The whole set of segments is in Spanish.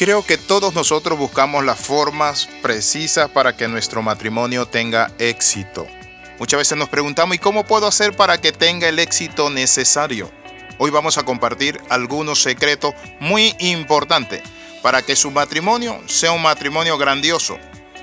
Creo que todos nosotros buscamos las formas precisas para que nuestro matrimonio tenga éxito. Muchas veces nos preguntamos, ¿y cómo puedo hacer para que tenga el éxito necesario? Hoy vamos a compartir algunos secretos muy importantes para que su matrimonio sea un matrimonio grandioso,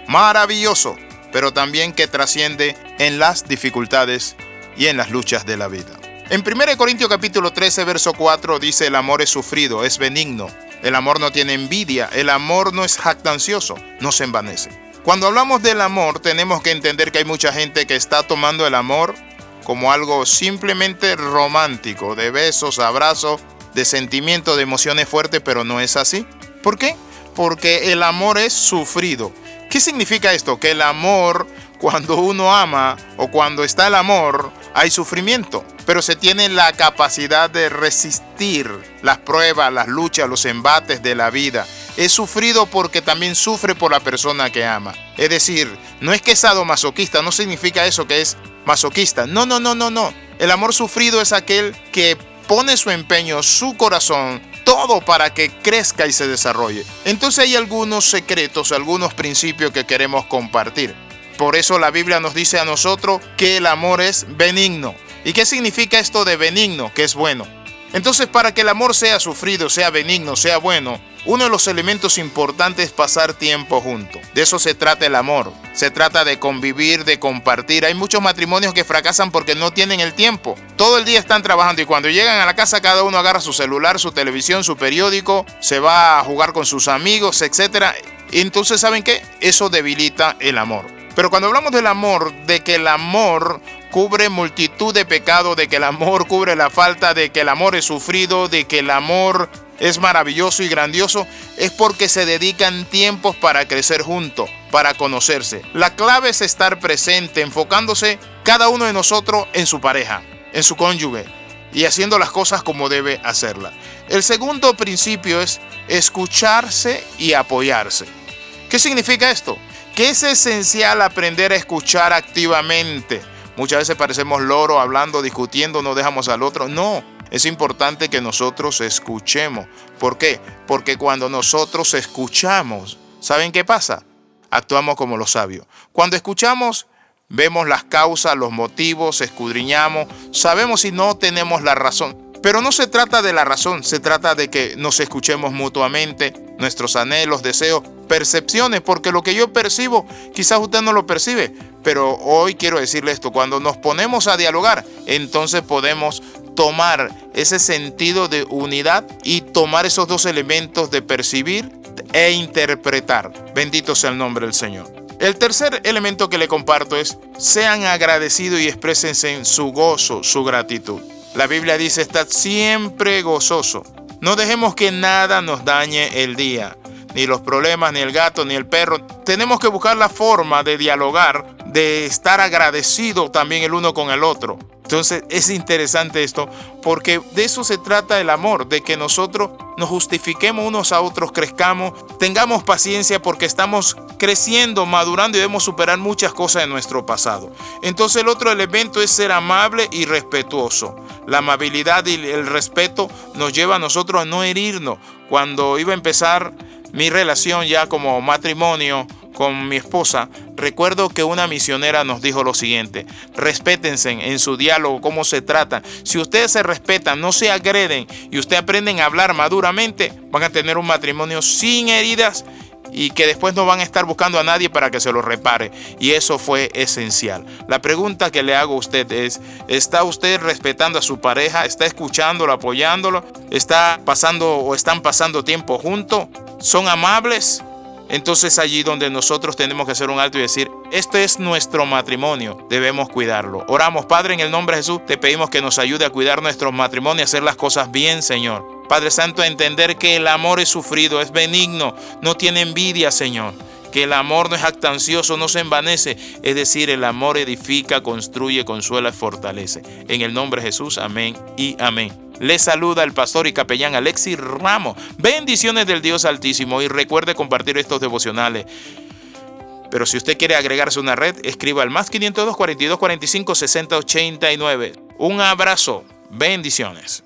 maravilloso, pero también que trasciende en las dificultades y en las luchas de la vida. En 1 Corintios capítulo 13, verso 4 dice, el amor es sufrido, es benigno, el amor no tiene envidia, el amor no es jactancioso, no se envanece. Cuando hablamos del amor tenemos que entender que hay mucha gente que está tomando el amor como algo simplemente romántico, de besos, abrazos, de sentimiento, de emociones fuertes, pero no es así. ¿Por qué? Porque el amor es sufrido. ¿Qué significa esto? Que el amor, cuando uno ama o cuando está el amor, hay sufrimiento, pero se tiene la capacidad de resistir las pruebas, las luchas, los embates de la vida. Es sufrido porque también sufre por la persona que ama. Es decir, no es que es sadomasoquista, no significa eso que es masoquista. No, no, no, no, no. El amor sufrido es aquel que pone su empeño, su corazón, todo para que crezca y se desarrolle. Entonces hay algunos secretos, algunos principios que queremos compartir. Por eso la Biblia nos dice a nosotros que el amor es benigno. ¿Y qué significa esto de benigno? Que es bueno. Entonces para que el amor sea sufrido, sea benigno, sea bueno, uno de los elementos importantes es pasar tiempo juntos. De eso se trata el amor. Se trata de convivir, de compartir. Hay muchos matrimonios que fracasan porque no tienen el tiempo. Todo el día están trabajando y cuando llegan a la casa cada uno agarra su celular, su televisión, su periódico, se va a jugar con sus amigos, etc. entonces, ¿saben qué? Eso debilita el amor. Pero cuando hablamos del amor, de que el amor cubre multitud de pecados, de que el amor cubre la falta, de que el amor es sufrido, de que el amor es maravilloso y grandioso, es porque se dedican tiempos para crecer juntos, para conocerse. La clave es estar presente, enfocándose cada uno de nosotros en su pareja, en su cónyuge y haciendo las cosas como debe hacerlas. El segundo principio es escucharse y apoyarse. ¿Qué significa esto? Que es esencial aprender a escuchar activamente. Muchas veces parecemos loro hablando, discutiendo, no dejamos al otro. No, es importante que nosotros escuchemos. ¿Por qué? Porque cuando nosotros escuchamos, ¿saben qué pasa? Actuamos como los sabios. Cuando escuchamos, vemos las causas, los motivos, escudriñamos, sabemos si no tenemos la razón. Pero no se trata de la razón, se trata de que nos escuchemos mutuamente, nuestros anhelos, deseos, percepciones, porque lo que yo percibo, quizás usted no lo percibe, pero hoy quiero decirle esto, cuando nos ponemos a dialogar, entonces podemos tomar ese sentido de unidad y tomar esos dos elementos de percibir e interpretar. Bendito sea el nombre del Señor. El tercer elemento que le comparto es, sean agradecidos y exprésense en su gozo, su gratitud. La Biblia dice, estad siempre gozoso. No dejemos que nada nos dañe el día, ni los problemas, ni el gato, ni el perro. Tenemos que buscar la forma de dialogar, de estar agradecido también el uno con el otro. Entonces es interesante esto porque de eso se trata el amor, de que nosotros nos justifiquemos unos a otros, crezcamos, tengamos paciencia porque estamos creciendo, madurando y debemos superar muchas cosas de nuestro pasado. Entonces el otro elemento es ser amable y respetuoso. La amabilidad y el respeto nos lleva a nosotros a no herirnos. Cuando iba a empezar mi relación ya como matrimonio, con mi esposa, recuerdo que una misionera nos dijo lo siguiente, respétense en su diálogo, cómo se tratan. Si ustedes se respetan, no se agreden y ustedes aprenden a hablar maduramente, van a tener un matrimonio sin heridas y que después no van a estar buscando a nadie para que se lo repare. Y eso fue esencial. La pregunta que le hago a usted es, ¿está usted respetando a su pareja? ¿Está escuchándolo, apoyándolo? ¿Está pasando o están pasando tiempo juntos? ¿Son amables? Entonces allí donde nosotros tenemos que hacer un alto y decir, este es nuestro matrimonio, debemos cuidarlo. Oramos, Padre, en el nombre de Jesús, te pedimos que nos ayude a cuidar nuestro matrimonio y hacer las cosas bien, Señor. Padre Santo, a entender que el amor es sufrido, es benigno, no tiene envidia, Señor. Que el amor no es actancioso, no se envanece. Es decir, el amor edifica, construye, consuela y fortalece. En el nombre de Jesús, amén y amén. Le saluda el pastor y capellán Alexis Ramos. Bendiciones del Dios Altísimo y recuerde compartir estos devocionales. Pero si usted quiere agregarse a una red, escriba al más 502 42 45 60 89. Un abrazo. Bendiciones.